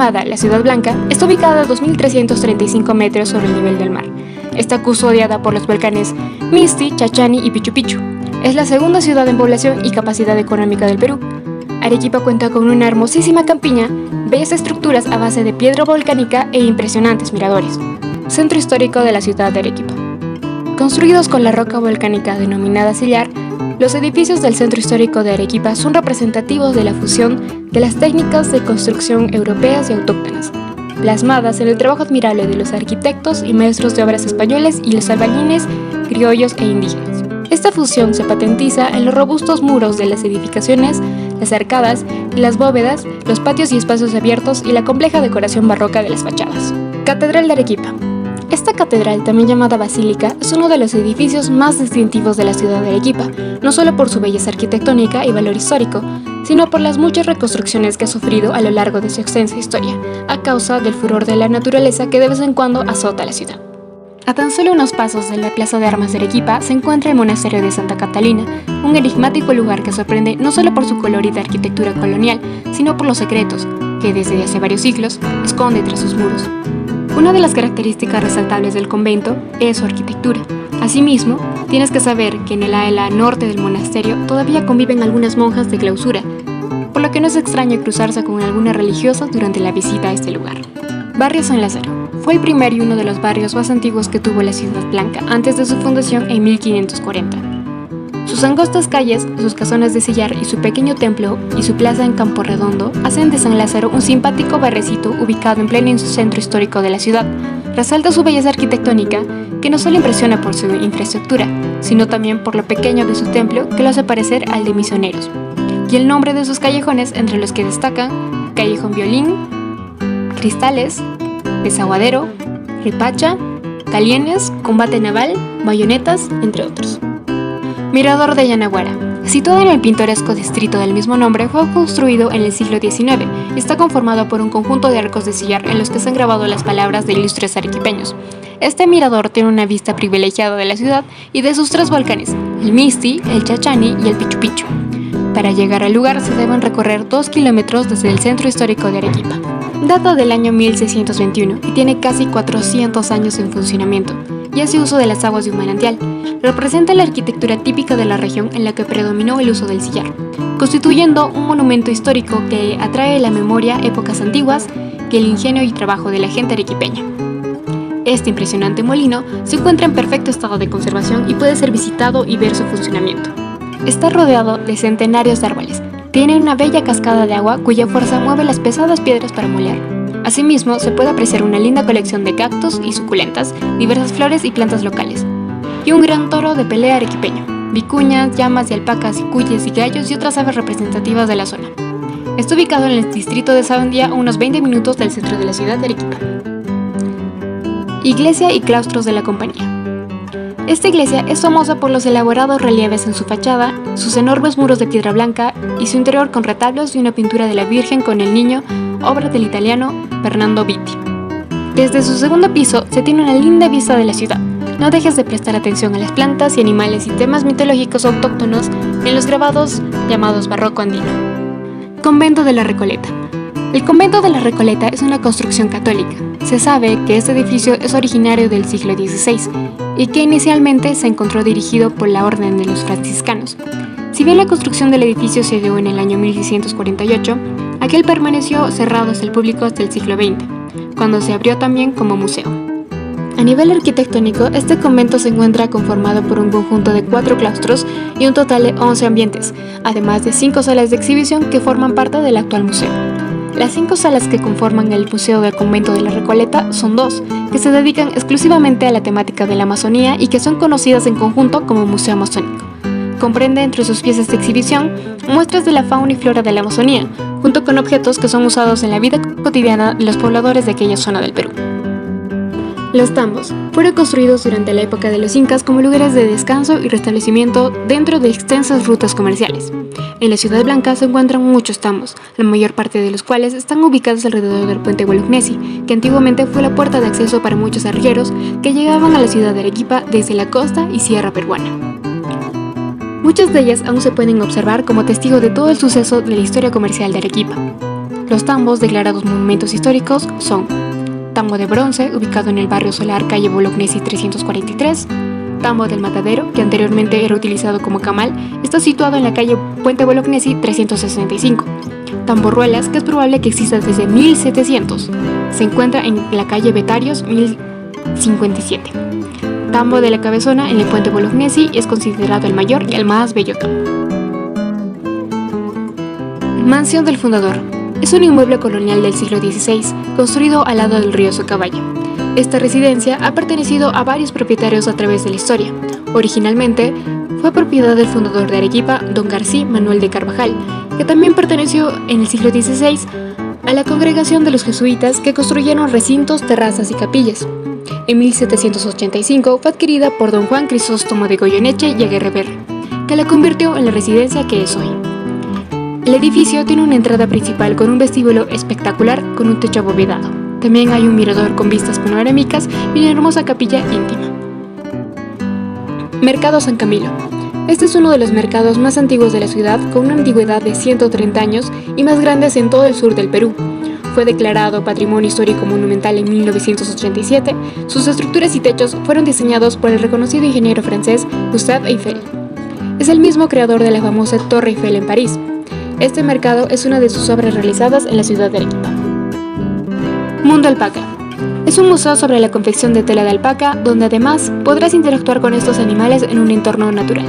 la Ciudad Blanca, está ubicada a 2.335 metros sobre el nivel del mar. Está custodiada por los volcanes Misti, Chachani y Pichu Pichu. Es la segunda ciudad en población y capacidad económica del Perú. Arequipa cuenta con una hermosísima campiña, bellas estructuras a base de piedra volcánica e impresionantes miradores. Centro histórico de la ciudad de Arequipa. Construidos con la roca volcánica denominada sillar, los edificios del Centro Histórico de Arequipa son representativos de la fusión de las técnicas de construcción europeas y autóctonas, plasmadas en el trabajo admirable de los arquitectos y maestros de obras españoles y los albañiles, criollos e indígenas. Esta fusión se patentiza en los robustos muros de las edificaciones, las arcadas las bóvedas, los patios y espacios abiertos y la compleja decoración barroca de las fachadas. Catedral de Arequipa. Esta catedral, también llamada basílica, es uno de los edificios más distintivos de la ciudad de Arequipa, no solo por su belleza arquitectónica y valor histórico, sino por las muchas reconstrucciones que ha sufrido a lo largo de su extensa historia, a causa del furor de la naturaleza que de vez en cuando azota la ciudad. A tan solo unos pasos de la Plaza de Armas de Arequipa se encuentra el Monasterio de Santa Catalina, un enigmático lugar que sorprende no solo por su colorida arquitectura colonial, sino por los secretos que desde hace varios siglos esconde tras sus muros. Una de las características resaltables del convento es su arquitectura. Asimismo, tienes que saber que en el ala norte del monasterio todavía conviven algunas monjas de clausura, por lo que no es extraño cruzarse con alguna religiosa durante la visita a este lugar. Barrio San Lázaro. Fue el primer y uno de los barrios más antiguos que tuvo la Ciudad Blanca antes de su fundación en 1540. Sus angostas calles, sus casonas de sillar y su pequeño templo y su plaza en Campo Redondo hacen de San Lázaro un simpático barrecito ubicado en pleno centro histórico de la ciudad. Resalta su belleza arquitectónica, que no solo impresiona por su infraestructura, sino también por lo pequeño de su templo que lo hace parecer al de misioneros, y el nombre de sus callejones entre los que destacan Callejón Violín, Cristales, Desaguadero, Ripacha, Calienes, Combate Naval, Bayonetas, entre otros. Mirador de Yanaguara. Situado en el pintoresco distrito del mismo nombre, fue construido en el siglo XIX y está conformado por un conjunto de arcos de sillar en los que se han grabado las palabras de ilustres arequipeños. Este mirador tiene una vista privilegiada de la ciudad y de sus tres volcanes, el Misti, el Chachani y el Pichu Pichu. Para llegar al lugar se deben recorrer dos kilómetros desde el centro histórico de Arequipa. Data del año 1621 y tiene casi 400 años en funcionamiento y hace uso de las aguas de un manantial. Representa la arquitectura típica de la región en la que predominó el uso del sillar, constituyendo un monumento histórico que atrae la memoria épocas antiguas y el ingenio y trabajo de la gente arequipeña. Este impresionante molino se encuentra en perfecto estado de conservación y puede ser visitado y ver su funcionamiento. Está rodeado de centenarios de árboles. Tiene una bella cascada de agua cuya fuerza mueve las pesadas piedras para moler Asimismo, se puede apreciar una linda colección de cactus y suculentas, diversas flores y plantas locales, y un gran toro de pelea arequipeño, vicuñas, llamas y alpacas, cuyes y gallos y otras aves representativas de la zona. Está ubicado en el distrito de Sabandía a unos 20 minutos del centro de la ciudad de Arequipa. Iglesia y claustros de la compañía. Esta iglesia es famosa por los elaborados relieves en su fachada, sus enormes muros de piedra blanca y su interior con retablos y una pintura de la Virgen con el Niño obra del italiano Fernando Vitti. Desde su segundo piso se tiene una linda vista de la ciudad. No dejes de prestar atención a las plantas y animales y temas mitológicos autóctonos en los grabados llamados barroco andino. Convento de la Recoleta. El convento de la Recoleta es una construcción católica. Se sabe que este edificio es originario del siglo XVI y que inicialmente se encontró dirigido por la Orden de los Franciscanos. Si bien la construcción del edificio se dio en el año 1648, aquel permaneció cerrado hasta el público hasta el siglo XX, cuando se abrió también como museo. A nivel arquitectónico, este convento se encuentra conformado por un conjunto de cuatro claustros y un total de 11 ambientes, además de cinco salas de exhibición que forman parte del actual museo. Las cinco salas que conforman el Museo del Convento de la Recoleta son dos, que se dedican exclusivamente a la temática de la Amazonía y que son conocidas en conjunto como Museo Amazónico. Comprende entre sus piezas de exhibición muestras de la fauna y flora de la Amazonía, junto con objetos que son usados en la vida cotidiana de los pobladores de aquella zona del Perú. Los tambos fueron construidos durante la época de los incas como lugares de descanso y restablecimiento dentro de extensas rutas comerciales. En la Ciudad Blanca se encuentran muchos tambos, la mayor parte de los cuales están ubicados alrededor del puente Huelugmesi, que antiguamente fue la puerta de acceso para muchos arrieros que llegaban a la ciudad de Arequipa desde la costa y sierra peruana. Muchas de ellas aún se pueden observar como testigo de todo el suceso de la historia comercial de Arequipa. Los tambos declarados monumentos históricos son Tambo de Bronce, ubicado en el barrio Solar, calle Bolognesi 343, Tambo del Matadero, que anteriormente era utilizado como camal, está situado en la calle Puente Bolognesi 365. Tamborruelas, que es probable que exista desde 1700, se encuentra en la calle Betarios 1057. Tambo de la Cabezona en el Puente Bolognesi es considerado el mayor y el más bello Mansión del Fundador. Es un inmueble colonial del siglo XVI, construido al lado del río Socabaya. Esta residencia ha pertenecido a varios propietarios a través de la historia. Originalmente, fue propiedad del fundador de Arequipa, don García Manuel de Carvajal, que también perteneció en el siglo XVI a la congregación de los jesuitas que construyeron recintos, terrazas y capillas. En 1785 fue adquirida por don Juan Crisóstomo de Goyoneche y Aguerrever, que la convirtió en la residencia que es hoy. El edificio tiene una entrada principal con un vestíbulo espectacular con un techo abovedado. También hay un mirador con vistas panorámicas y una hermosa capilla íntima. Mercado San Camilo. Este es uno de los mercados más antiguos de la ciudad con una antigüedad de 130 años y más grandes en todo el sur del Perú. Fue declarado Patrimonio Histórico Monumental en 1987. Sus estructuras y techos fueron diseñados por el reconocido ingeniero francés Gustave Eiffel. Es el mismo creador de la famosa Torre Eiffel en París. Este mercado es una de sus obras realizadas en la ciudad de Arequipa. Mundo Alpaca. Es un museo sobre la confección de tela de alpaca, donde además podrás interactuar con estos animales en un entorno natural.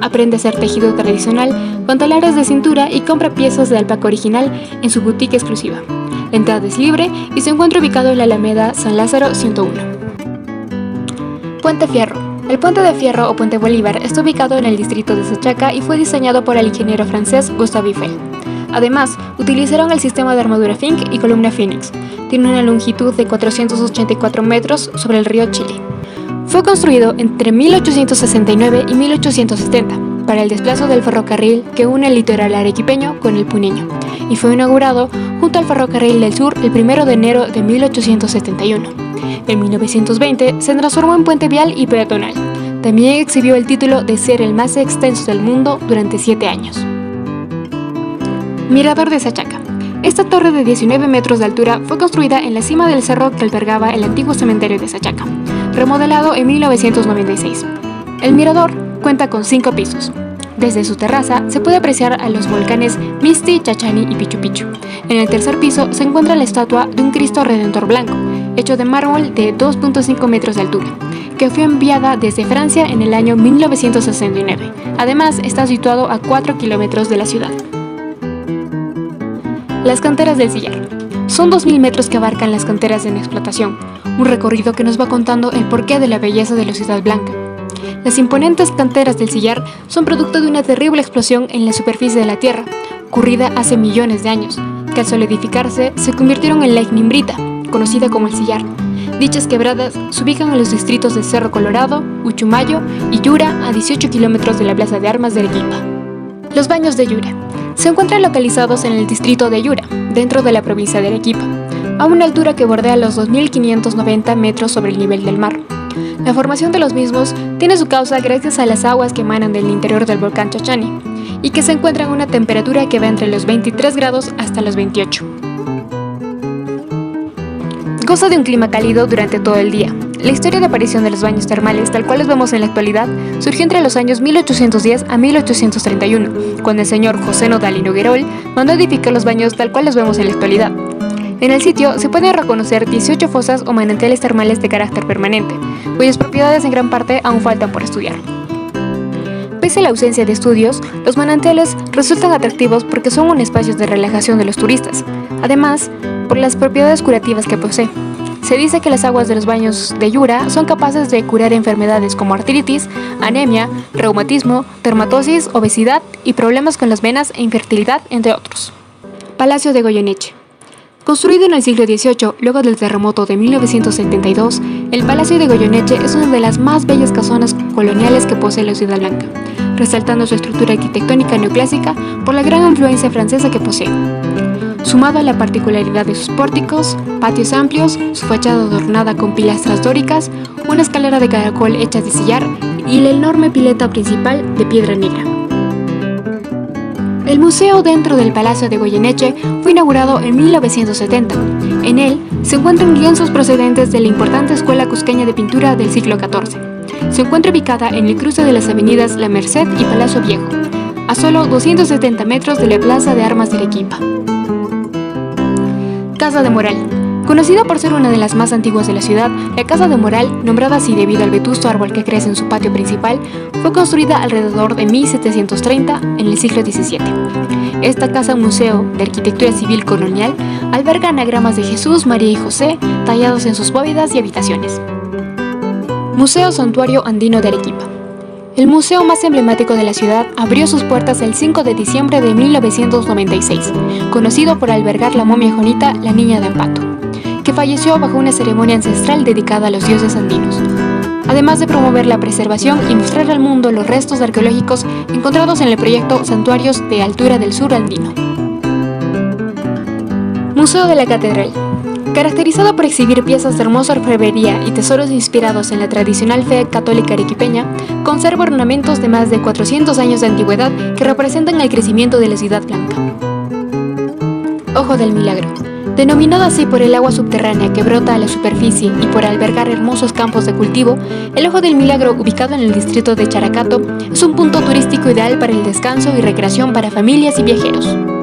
Aprende a hacer tejido tradicional con telares de cintura y compra piezas de alpaca original en su boutique exclusiva. La entrada es libre y se encuentra ubicado en la Alameda San Lázaro 101. Puente Fierro. El puente de Fierro o Puente Bolívar está ubicado en el distrito de Sachaca y fue diseñado por el ingeniero francés Gustave Eiffel. Además, utilizaron el sistema de armadura Fink y columna Phoenix, tiene una longitud de 484 metros sobre el río Chile. Fue construido entre 1869 y 1870 para el desplazo del ferrocarril que une el litoral arequipeño con el puneño y fue inaugurado junto al ferrocarril del sur el 1 de enero de 1871. En 1920 se transformó en puente vial y peatonal. También exhibió el título de ser el más extenso del mundo durante siete años. Mirador de Sachaca. Esta torre de 19 metros de altura fue construida en la cima del cerro que albergaba el antiguo cementerio de Sachaca, remodelado en 1996. El mirador cuenta con cinco pisos. Desde su terraza se puede apreciar a los volcanes Misti, Chachani y Pichu Pichu. En el tercer piso se encuentra la estatua de un Cristo Redentor blanco, hecho de mármol de 2.5 metros de altura, que fue enviada desde Francia en el año 1969. Además, está situado a 4 kilómetros de la ciudad. Las canteras del sillar. Son 2.000 metros que abarcan las canteras en explotación, un recorrido que nos va contando el porqué de la belleza de la ciudad blanca. Las imponentes canteras del sillar son producto de una terrible explosión en la superficie de la Tierra, ocurrida hace millones de años, que al solidificarse se convirtieron en la ignimbrita, conocida como el sillar. Dichas quebradas se ubican en los distritos de Cerro Colorado, Uchumayo y Yura, a 18 kilómetros de la Plaza de Armas de Arequipa. Los baños de Yura se encuentran localizados en el distrito de Yura, dentro de la provincia de Arequipa, a una altura que bordea los 2.590 metros sobre el nivel del mar. La formación de los mismos tiene su causa gracias a las aguas que emanan del interior del volcán Chachani y que se encuentran a una temperatura que va entre los 23 grados hasta los 28. Goza de un clima cálido durante todo el día, la historia de aparición de los baños termales, tal cual los vemos en la actualidad, surgió entre los años 1810 a 1831, cuando el señor José Nodal y Noguerol mandó edificar los baños tal cual los vemos en la actualidad. En el sitio se pueden reconocer 18 fosas o manantiales termales de carácter permanente, cuyas propiedades en gran parte aún faltan por estudiar. Pese a la ausencia de estudios, los manantiales resultan atractivos porque son un espacio de relajación de los turistas, además por las propiedades curativas que posee. Se dice que las aguas de los baños de Yura son capaces de curar enfermedades como artritis, anemia, reumatismo, dermatosis, obesidad y problemas con las venas e infertilidad, entre otros. Palacio de Goyeneche. Construido en el siglo XVIII, luego del terremoto de 1972, el Palacio de Goyeneche es una de las más bellas casonas coloniales que posee la Ciudad Blanca, resaltando su estructura arquitectónica neoclásica por la gran influencia francesa que posee sumado a la particularidad de sus pórticos, patios amplios, su fachada adornada con pilastras dóricas, una escalera de caracol hecha de sillar y la enorme pileta principal de piedra negra. El museo dentro del Palacio de Goyeneche fue inaugurado en 1970. En él se encuentran lienzos procedentes de la importante escuela cusqueña de pintura del siglo XIV. Se encuentra ubicada en el cruce de las avenidas La Merced y Palacio Viejo, a solo 270 metros de la Plaza de Armas de Arequipa. Casa de Moral. Conocida por ser una de las más antiguas de la ciudad, la Casa de Moral, nombrada así debido al vetusto árbol que crece en su patio principal, fue construida alrededor de 1730 en el siglo XVII. Esta casa museo de arquitectura civil colonial alberga anagramas de Jesús, María y José tallados en sus bóvedas y habitaciones. Museo Santuario Andino de Arequipa. El museo más emblemático de la ciudad abrió sus puertas el 5 de diciembre de 1996, conocido por albergar la momia jonita La Niña de Ampato, que falleció bajo una ceremonia ancestral dedicada a los dioses andinos. Además de promover la preservación y mostrar al mundo los restos arqueológicos encontrados en el proyecto Santuarios de Altura del Sur Andino. Museo de la Catedral. Caracterizado por exhibir piezas de hermosa orfebrería y tesoros inspirados en la tradicional fe católica arequipeña, conserva ornamentos de más de 400 años de antigüedad que representan el crecimiento de la ciudad blanca. Ojo del Milagro. Denominado así por el agua subterránea que brota a la superficie y por albergar hermosos campos de cultivo, el Ojo del Milagro, ubicado en el distrito de Characato, es un punto turístico ideal para el descanso y recreación para familias y viajeros.